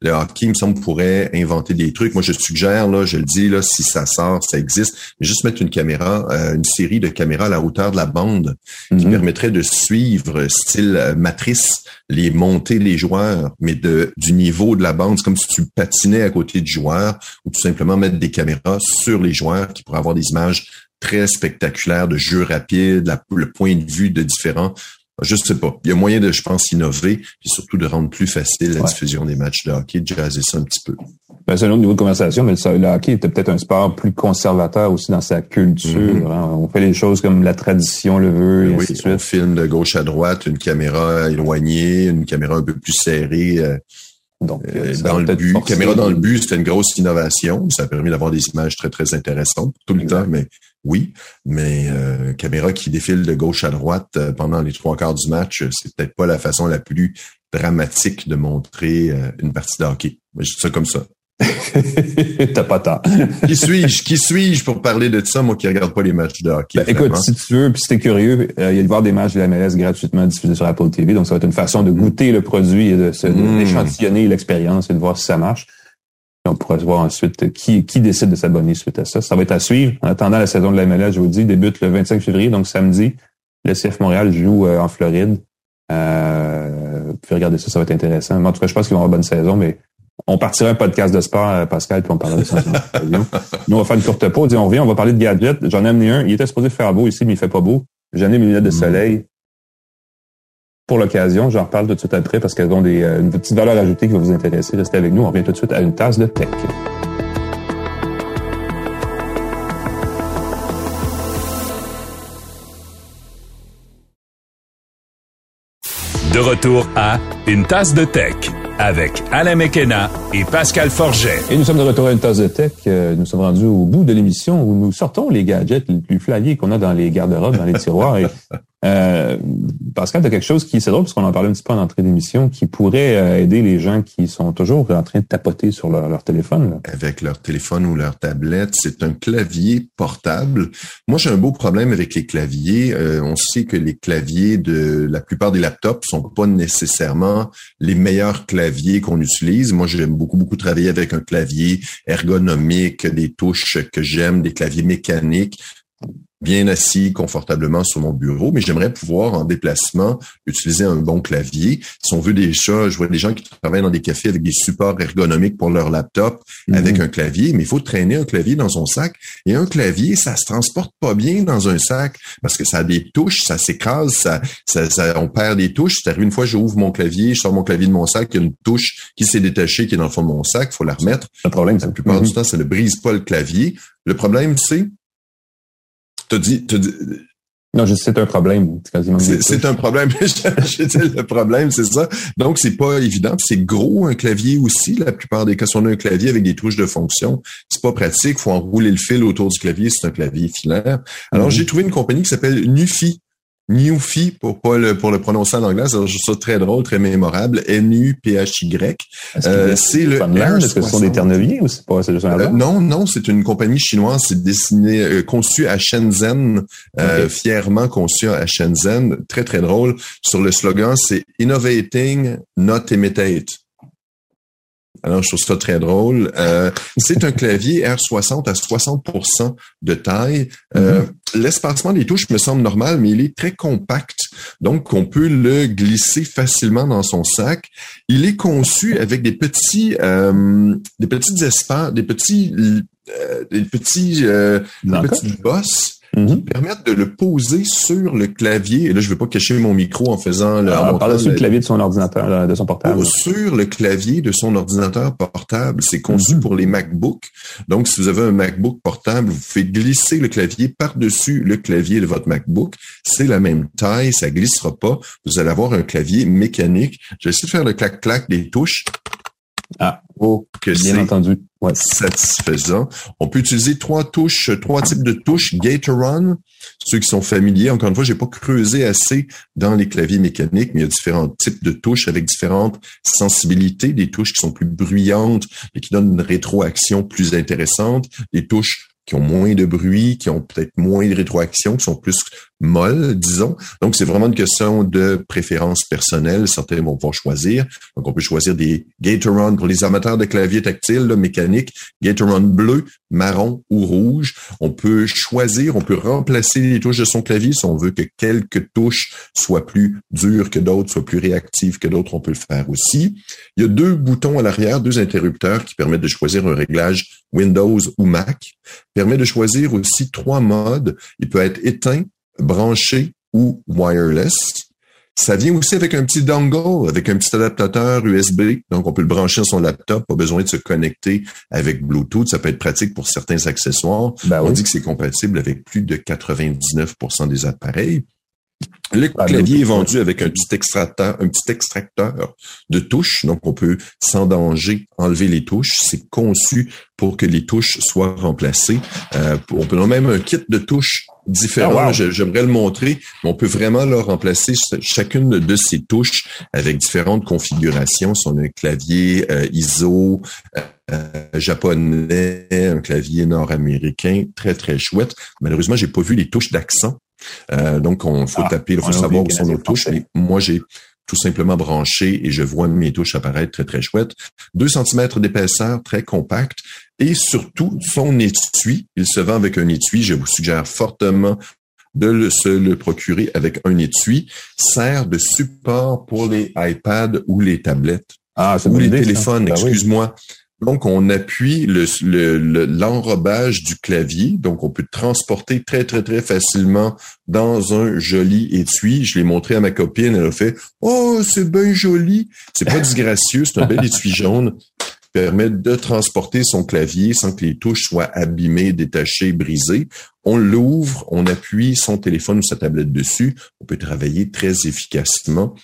D: le hockey, il me semble, pourrait inventer des trucs. Moi, je suggère, là, je le dis, là, si ça sort, ça existe, mais juste mettre une caméra, euh, une série de caméras à la hauteur de la bande qui mhm. permettrait de suivre, style euh, matrice, les monter les joueurs, mais de du niveau de la bande. C'est comme si tu patinais à côté du joueur ou tout simplement mettre des caméras sur les joueurs qui pourraient avoir des images très spectaculaire de jeux rapides, le point de vue de différents. Je sais pas. Il y a moyen de, je pense, innover et surtout de rendre plus facile la diffusion des matchs de hockey, de jazzer ça un petit peu.
C: Ben, c'est un autre niveau de conversation, mais le hockey était peut-être un sport plus conservateur aussi dans sa culture. Mm-hmm. Hein. On fait les choses comme la tradition le veut, et
D: oui, ainsi On filme de gauche à droite, une caméra éloignée, une caméra un peu plus serrée. Euh, donc, euh, dans le but, caméra dans le but, c'était une grosse innovation. Ça a permis d'avoir des images très, très intéressantes tout le temps, mais oui, mais euh, caméra qui défile de gauche à droite euh, pendant les trois quarts du match, euh, c'est peut-être pas la façon la plus dramatique de montrer une partie de hockey. je dis ça comme ça.
C: T'as pas tort.
D: qui suis-je? Qui suis-je pour parler de ça, moi qui regarde pas les matchs de hockey?
C: Ben, écoute, si tu veux, puis si t'es curieux, il y a de voir des matchs de la MLS gratuitement diffusés sur Apple TV. Donc, ça va être une façon de goûter le produit et de se, mm. d'échantillonner l'expérience et de voir si ça marche. On pourra voir ensuite qui, qui décide de s'abonner suite à ça. Ça va être à suivre. En attendant, la saison de la MLS, je vous dis, débute le 25 février, donc samedi. Le CF Montréal joue euh, en Floride. Euh, vous pouvez regarder ça, ça va être intéressant. en tout cas, je pense qu'ils vont avoir une bonne saison, mais on partira un podcast de sport, euh, Pascal, puis on parlera de ça. Nous, on va faire une courte pause. On revient, on va parler de gadgets. J'en ai amené un. Il était supposé faire beau ici, mais il fait pas beau. J'en ai mes lunettes de mm. soleil pour l'occasion. J'en reparle tout de suite après parce qu'elles ont des, euh, une petite valeur ajoutée qui va vous intéresser. Restez avec nous. On revient tout de suite à une tasse de tech.
B: De retour à Une tasse de tech avec Alain Mekena et Pascal Forget.
C: Et nous sommes de retour à Une tasse de tech. Euh, nous sommes rendus au bout de l'émission où nous sortons les gadgets les plus flyés qu'on a dans les garde-robes, dans les tiroirs. Et euh, Pascal, tu quelque chose qui, c'est drôle parce qu'on en parlait un petit peu en entrée d'émission, qui pourrait euh, aider les gens qui sont toujours en train de tapoter sur leur, téléphone.
D: Avec leur téléphone ou leur tablette, c'est un clavier portable. Moi, j'ai un beau problème avec les claviers. Euh, on sait que les claviers de la plupart des laptops sont pas nécessairement les meilleurs claviers qu'on utilise. Moi, j'aime beaucoup, beaucoup travailler avec un clavier ergonomique, des touches que j'aime, des claviers mécaniques bien assis confortablement sur mon bureau, mais j'aimerais pouvoir en déplacement utiliser un bon clavier. Si on veut des chats, je vois des gens qui travaillent dans des cafés avec des supports ergonomiques pour leur laptop mhm. avec un clavier, mais il faut traîner un clavier dans son sac. Et un clavier, ça se transporte pas bien dans un sac parce que ça a des touches, ça s'écrase, ça, ça, on perd des touches. C'est arrivé une fois, j'ouvre mon clavier, je sors mon clavier de mon sac, il y a une touche qui s'est détachée, qui est dans le fond de mon sac, il faut la remettre.
C: Le problème,
D: la plupart du mhm. temps, ça ne brise pas le clavier. Le problème, c'est T'as dit, dit,
C: non, c'est un problème.
D: C'est un problème. le problème, c'est ça. Donc, c'est pas évident. C'est gros un clavier aussi. La plupart des cas, si on a un clavier avec des touches de fonction, c'est pas pratique. Faut enrouler le fil autour du clavier. C'est un clavier filaire. Alors, mm-hmm. j'ai trouvé une compagnie qui s'appelle Nufi. Newfie, pour pas le, pour le prononcer en anglais, c'est ça très drôle, très mémorable. N-U-P-H-Y.
C: Euh, c'est le Est-ce que ce sont des terneviers ou c'est pas c'est
D: euh, Non, non, c'est une compagnie chinoise. C'est dessiné, euh, conçu à Shenzhen, euh, fièrement conçu à Shenzhen. Très très drôle. Sur le slogan, c'est Innovating, not imitate. Alors, je trouve ça très drôle. Euh, c'est un clavier R60 à 60% de taille. Euh, mm-hmm. L'espacement des touches me semble normal, mais il est très compact. Donc, on peut le glisser facilement dans son sac. Il est conçu avec des petits, euh, des petits espaces, des petits, des petits, des petites bosses Permettent de le poser sur le clavier. Et là, je ne vais pas cacher mon micro en faisant le.
C: Ah, par-dessus le clavier de son ordinateur, de son portable.
D: sur le clavier de son ordinateur portable. C'est conçu mhm. pour les MacBooks. Donc, si vous avez un MacBook portable, vous pouvez glisser le clavier par-dessus le clavier de votre MacBook. C'est la même taille, ça glissera pas. Vous allez avoir un clavier mécanique. Je vais essayer de faire le clac-clac des touches.
C: Ah, oh, que bien entendu.
D: Ouais. Satisfaisant. On peut utiliser trois touches, trois types de touches. Gatoron, ceux qui sont familiers. Encore une fois, j'ai pas creusé assez dans les claviers mécaniques, mais il y a différents types de touches avec différentes sensibilités. Des touches qui sont plus bruyantes et qui donnent une rétroaction plus intéressante. Des touches qui ont moins de bruit, qui ont peut-être moins de rétroaction, qui sont plus molles, disons. Donc, c'est vraiment une question de préférence personnelle. Certains vont pouvoir choisir. Donc, on peut choisir des Gatoron pour les amateurs de claviers tactiles, là, mécaniques, Gatoron bleu, marron ou rouge. On peut choisir, on peut remplacer les touches de son clavier si on veut que quelques touches soient plus dures que d'autres, soient plus réactives que d'autres, on peut le faire aussi. Il y a deux boutons à l'arrière, deux interrupteurs qui permettent de choisir un réglage Windows ou Mac. Permet de choisir aussi trois modes. Il peut être éteint, branché ou wireless. Ça vient aussi avec un petit dongle, avec un petit adaptateur USB. Donc, on peut le brancher sur son laptop, pas besoin de se connecter avec Bluetooth. Ça peut être pratique pour certains accessoires. Ben on dit que c'est compatible avec plus de 99% des appareils. Le ah, clavier est vendu avec un petit extracteur, un petit extracteur de touches, donc on peut sans danger enlever les touches. C'est conçu pour que les touches soient remplacées. Euh, on peut même un kit de touches différent. Ah, j'aimerais le montrer. on peut vraiment là, remplacer chacune de ces touches avec différentes configurations. Si on a un clavier euh, ISO, euh, japonais, un clavier nord-américain, très très chouette. Malheureusement, j'ai pas vu les touches d'accent. Euh, donc, on faut ah, taper, il faut savoir où sont nos touches. moi, j'ai tout simplement branché et je vois mes touches apparaître très, très chouette. Deux centimètres d'épaisseur, très compact. Et surtout, son étui. Il se vend avec un étui. Je vous suggère fortement de le, se le procurer avec un étui. Sert de support pour les iPads ou les tablettes. Ah, ou les téléphones, ben excuse-moi. Donc, on appuie l'enrobage le, du clavier. Donc, on peut transporter très, très, très facilement dans un joli étui. Je l'ai montré à ma copine. Elle a fait « Oh, c'est bien joli! » C'est pas disgracieux. C'est un bel étui jaune permet de transporter son clavier sans que les touches soient abîmées, détachées, brisées. On l'ouvre, on appuie son téléphone ou sa tablette dessus. On peut travailler très efficacement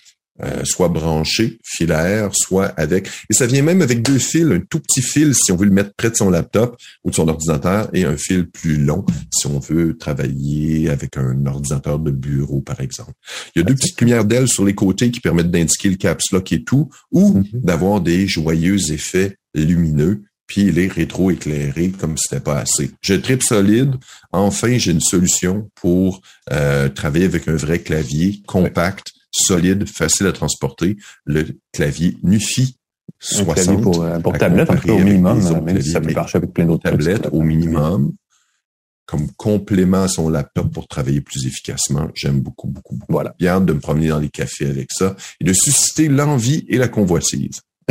D: euh, soit branché, filaire, soit avec. Et ça vient même avec deux fils, un tout petit fil si on veut le mettre près de son laptop ou de son ordinateur et un fil plus long si on veut travailler avec un ordinateur de bureau, par exemple. Il y a deux petites lumières d'ailes sur les côtés qui permettent d'indiquer le caps lock et tout, ou mm-hmm. d'avoir des joyeux effets lumineux puis les rétro-éclairés comme c'était pas assez. Je tripe solide. Enfin, j'ai une solution pour euh, travailler avec un vrai clavier compact solide, facile à transporter, le clavier NUFI 60.
C: pour, euh, pour tablette, au minimum, même si ça peut marcher avec plein d'autres
D: tablettes au minimum, comme complément à son laptop pour travailler plus efficacement. J'aime beaucoup, beaucoup, beaucoup. Voilà. Bien de me promener dans les cafés avec ça et de susciter l'envie et la convoitise.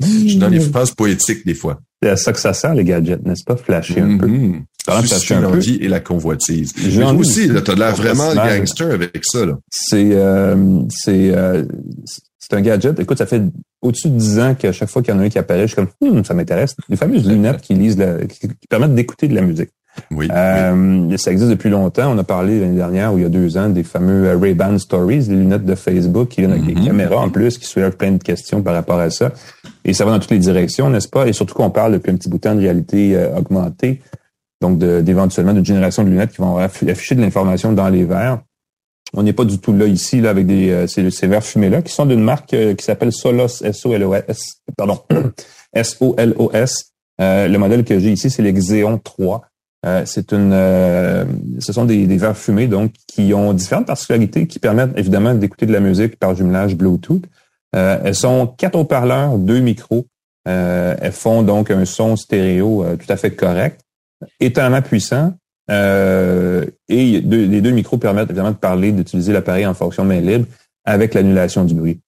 D: Je suis dans les phrases poétiques des fois.
C: C'est à ça que ça sert, les gadgets, n'est-ce pas? Flasher un peu.
D: Mm-hmm. Susciter l'envie et la convoitise. J'ai aussi, là, t'as l'air vraiment gangster avec ça, là.
C: C'est, euh, c'est, euh, c'est un gadget. Écoute, ça fait au-dessus de 10 ans qu'à chaque fois qu'il y en a un qui apparaît, je suis comme, hmm, ça m'intéresse. Les fameuses lunettes qui lisent la, qui permettent d'écouter de la musique. Oui, euh, Ça existe depuis longtemps. On a parlé l'année dernière ou il y a deux ans des fameux euh, Ray-Ban Stories, des lunettes de Facebook qui viennent avec des mhm. caméras en plus, qui soulèvent plein de questions par rapport à ça. Et ça va dans toutes les directions, n'est-ce pas? Et surtout qu'on parle depuis un petit bout de temps de réalité euh, augmentée, donc d'éventuellement d'une génération de lunettes qui vont afficher de l'information dans les verres. On n'est pas du tout là ici là avec des euh, ces, ces verres fumés là qui sont d'une marque qui s'appelle Solos S O L O S pardon S O L O S. le modèle que j'ai ici c'est l'Exeon 3. Euh, c'est une, euh, ce sont des, des, verres fumés donc qui ont différentes particularités qui permettent évidemment d'écouter de la musique par jumelage Bluetooth. elles sont quatre haut-parleurs, deux micros. elles font donc un son stéréo tout à fait correct, étonnamment puissant. et les deux micros permettent évidemment de parler, d'utiliser l'appareil en fonction main libre avec l'annulation du bruit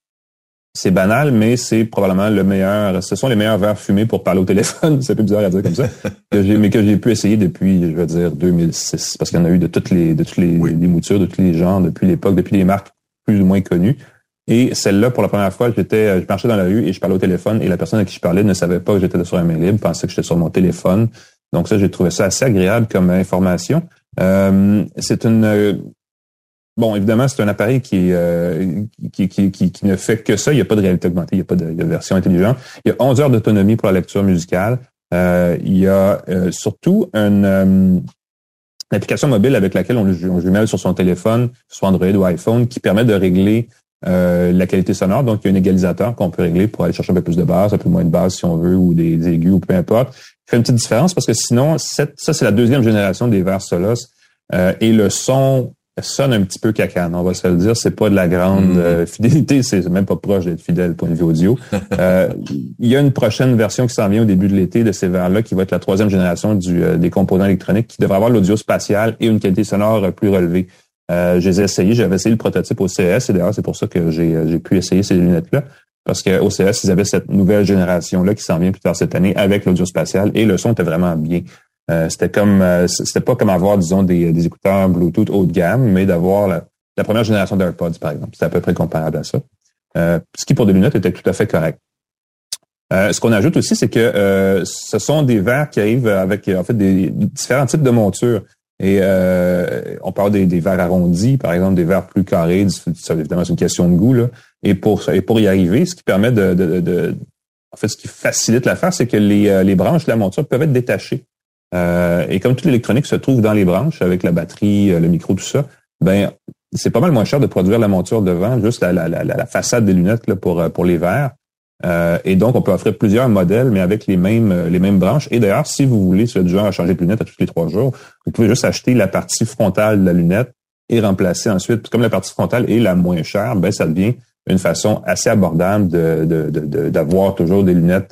C: c'est banal, mais c'est probablement le meilleur. Ce sont les meilleurs verres fumés pour parler au téléphone. c'est un peu bizarre à dire comme ça, mais que j'ai pu essayer depuis, je veux dire, 2006, parce qu'il y en a eu de toutes les, de toutes les, moutures, de tous les genres, depuis l'époque, depuis les marques plus ou moins connues. Et celle-là, pour la première fois, j'étais, je marchais dans la rue et je parlais au téléphone et la personne à qui je parlais ne savait pas que j'étais sur un mail libre, pensait que j'étais sur mon téléphone. Donc ça, j'ai trouvé ça assez agréable comme information. Euh, c'est une Bon, évidemment, c'est un appareil qui, euh, qui, qui, qui, ne fait que ça. Il n'y a pas de réalité augmentée, il n'y a pas de, version intelligente. Il y a 11 heures d'autonomie pour la lecture musicale. Euh, il y a euh, surtout une, application mobile avec laquelle on, on jumelle sur son téléphone, soit Android ou iPhone, qui permet de régler la qualité sonore. Donc, il y a un égalisateur qu'on peut régler pour aller chercher un peu plus de basse, un peu moins de basse si on veut, ou des, aigus, ou peu importe. Il fait une petite différence parce que sinon, ça, c'est la deuxième génération des verres Solos. et le son sonne un petit peu cacane, on va se le dire. C'est pas de la grande mm-hmm. euh, fidélité, c'est même pas proche d'être fidèle point de vue audio. Euh, il y a une prochaine version qui s'en vient au début de l'été de ces verres-là, qui va être la troisième génération du, euh, des composants électroniques, qui devrait avoir l'audio spatial et une qualité sonore plus relevée. je les ai essayés, j'avais essayé le prototype au CS, et d'ailleurs c'est pour ça que j'ai pu essayer ces lunettes-là. Parce qu'au CS, ils avaient cette nouvelle génération-là qui s'en vient plus tard cette année avec l'audio spatial et le son était vraiment bien. Euh, c'était comme euh, c'était pas comme avoir, disons, des, des, écouteurs Bluetooth haut de gamme, mais d'avoir la, première génération d'AirPods, par exemple. C'était à peu près comparable à ça. Euh, ce qui, pour des lunettes, était tout à fait correct. ce qu'on ajoute aussi, c'est que ce sont des verres qui arrivent avec en fait des différents types de montures. Et on parle des, des, verres arrondis, par exemple, des verres plus carrés. Ça, évidemment, c'est une question de goût. Là. Et pour et pour y arriver, ce qui permet de, de, de en fait, ce qui facilite l'affaire, c'est que les, les branches de la monture peuvent être détachées. Euh, et comme toute l'électronique se trouve dans les branches avec la batterie, euh, le micro, tout ça, ben c'est pas mal moins cher de produire la monture devant, juste la, la, la, façade des lunettes là, pour, euh, pour les verres. et donc, on peut offrir plusieurs modèles, mais avec les mêmes, les mêmes branches. Et d'ailleurs, si vous voulez, si du genre à changer de lunette à tous les trois jours, vous pouvez juste acheter la partie frontale de la lunette et remplacer ensuite. Comme la partie frontale est la moins chère, ben ça devient une façon assez abordable de, d'avoir toujours des lunettes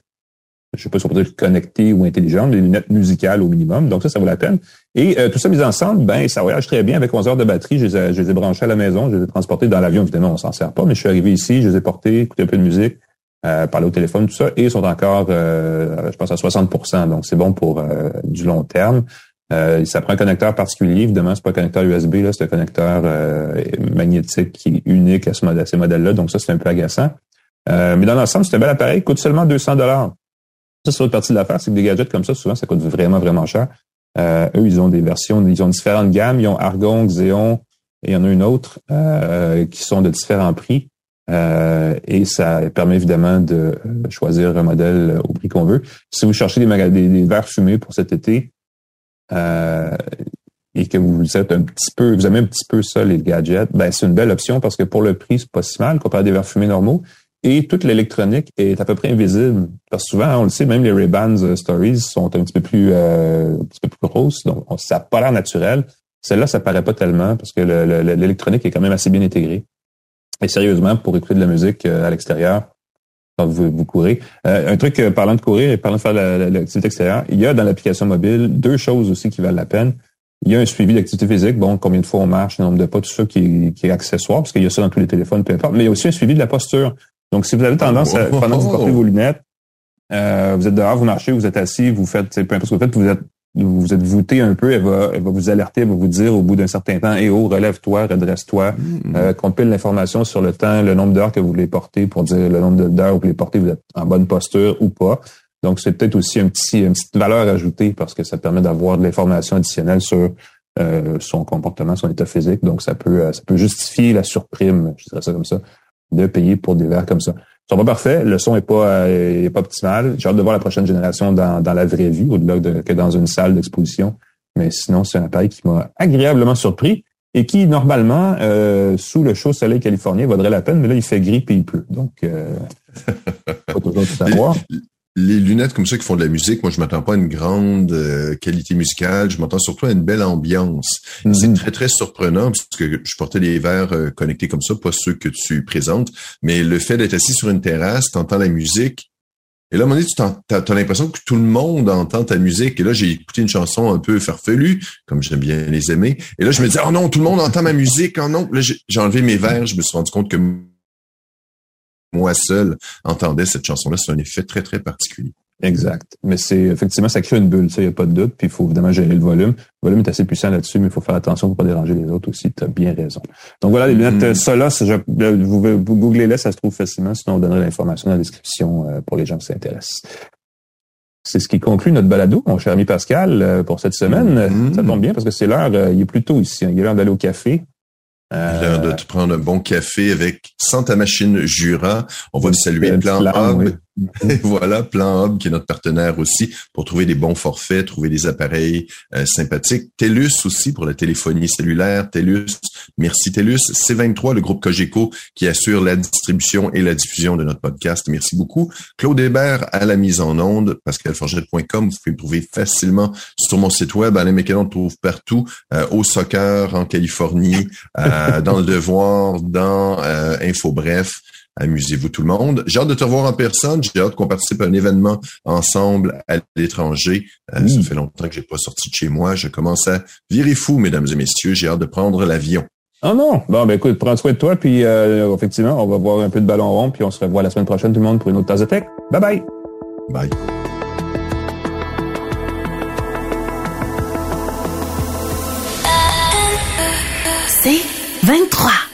C: je sais pas si on peut dire connectées ou intelligentes, des lunettes musicales au minimum. Donc ça, ça vaut la peine. Et euh, tout ça mis ensemble, ben ça voyage très bien avec 11 heures de batterie. Je les, ai, je les ai branchés à la maison, je les ai transportés dans l'avion. Évidemment, on s'en sert pas, mais je suis arrivé ici, je les ai portés, écouté un peu de musique, euh, parlé au téléphone, tout ça, et ils sont encore, euh, je pense, à 60% Donc c'est bon pour euh, du long terme. ça prend un connecteur particulier, évidemment, c'est pas un connecteur USB, là, c'est un connecteur magnétique qui est unique à, ce modèle, à ces modèles-là. Donc ça, c'est un peu agaçant. mais dans l'ensemble, c'est un bel appareil, coûte seulement 200 dollars. Ça, c'est l'autre partie de l'affaire, c'est que des gadgets comme ça, souvent, ça coûte vraiment, vraiment cher. Euh, eux, ils ont des versions, ils ont différentes gammes. Ils ont Argon, Xeon, et il y en a une autre euh, qui sont de différents prix. Euh, et ça permet évidemment de choisir un modèle au prix qu'on veut. Si vous cherchez des, des, verres fumés pour cet été et que vous êtes un petit peu, vous aimez un petit peu ça, les gadgets, ben c'est une belle option parce que pour le prix, c'est pas si mal comparé à des verres fumés normaux. Et toute l'électronique est à peu près invisible. Parce que souvent, on le sait, même les Ray-Bans euh, Stories sont un petit peu plus, euh, un petit peu plus grosses. Donc, ça n'a pas l'air naturel. Celle-là, ça paraît pas tellement parce que l'électronique est quand même assez bien intégrée. Et sérieusement, pour écouter de la musique euh, à l'extérieur, quand vous, vous courez. un truc, parlant de courir et parlant de faire l'activité extérieure, il y a dans l'application mobile deux choses aussi qui valent la peine. Il y a un suivi d'activité physique, bon, combien de fois on marche, le nombre de pas, tout ça qui, qui est accessoire, parce qu'il y a ça dans tous les téléphones, peu importe. Mais il y a aussi un suivi de la posture. Donc, si vous avez tendance, à, pendant que vous portez vos lunettes, euh, vous êtes dehors, vous marchez, vous êtes assis, vous faites, peu importe ce que vous faites, vous êtes vous êtes voûté un peu, elle va, elle va vous alerter, elle va vous dire au bout d'un certain temps, eh oh, relève-toi, redresse-toi, mm-hmm. euh, compile l'information sur le temps, le nombre d'heures que vous voulez porter pour dire le nombre d'heures que vous voulez porter, vous êtes en bonne posture ou pas. Donc, c'est peut-être aussi un petit, une petite valeur ajoutée parce que ça permet d'avoir de l'information additionnelle sur euh, son comportement, son état physique. Donc, ça peut, ça peut justifier la surprime, je dirais ça comme ça, de payer pour des verres comme ça. Ils sont pas parfaits, le son est pas euh, est pas optimal. J'ai hâte de voir la prochaine génération dans, dans la vraie vie, au-delà de, que dans une salle d'exposition. Mais sinon, c'est un appareil qui m'a agréablement surpris et qui, normalement, euh, sous le chaud soleil californien, vaudrait la peine, mais là, il fait gris et il pleut. Donc, euh, pas toujours tout savoir.
D: les lunettes comme ça qui font de la musique, moi je m'attends pas à une grande euh, qualité musicale, je m'attends surtout à une belle ambiance. Mm-hmm. C'est très très surprenant parce que je portais les verres euh, connectés comme ça, pas ceux que tu présentes, mais le fait d'être assis sur une terrasse, t'entends la musique, et là, à un moment donné, tu as, l'impression que tout le monde entend ta musique. Et là, j'ai écouté une chanson un peu farfelue, comme j'aime bien les aimer. Et là, je me dis, oh non, tout le monde entend ma musique. Oh non. Là, j'ai enlevé mes verres. Je me suis rendu compte que moi seul entendais cette chanson-là. C'est un effet très, très particulier.
C: Exact. Mais c'est effectivement, ça crée une bulle, ça, il n'y a pas de doute. Puis il faut évidemment gérer le volume. Le volume est assez puissant là-dessus, mais il faut faire attention pour pas déranger les autres aussi. Tu as bien raison. Donc voilà, les lunettes mm. Solos, je, vous, vous googlez-les, ça se trouve facilement. Sinon, on donnerait l'information dans la description euh, pour les gens qui s'intéressent. C'est ce qui conclut notre balado, mon cher ami Pascal, euh, pour cette semaine. Mm. Ça tombe bien parce que c'est l'heure, euh, il est plus tôt ici. Hein. Il est l'heure d'aller au café.
D: L'heure de te prendre un bon café avec Santa Machine Jura. On va le saluer Plan Hub. Voilà, Plan Hub qui est notre partenaire aussi pour trouver des bons forfaits, trouver des appareils euh, sympathiques. TELUS aussi pour la téléphonie cellulaire. TELUS, merci TELUS. C23, le groupe Cogeco qui assure la distribution et la diffusion de notre podcast. Merci beaucoup. Claude Hébert à la mise en onde, pascalforget.com. Vous pouvez me trouver facilement sur mon site web. Alain Mécanon trouve partout, euh, au soccer en Californie, euh, dans le devoir, dans Info Bref. Amusez-vous tout le monde. J'ai hâte de te revoir en personne. J'ai hâte qu'on participe à un événement ensemble à l'étranger. Euh, ça fait longtemps que j'ai pas sorti de chez moi. Je commence à virer fou, mesdames et messieurs. J'ai hâte de prendre l'avion.
C: Ah non? Bon, ben écoute, prends soin de toi. Puis euh, effectivement, on va voir un peu de ballon rond. Puis on se revoit la semaine prochaine, tout le monde, pour une autre tasse de tech. Bye bye.
D: Bye.
A: C'est 23.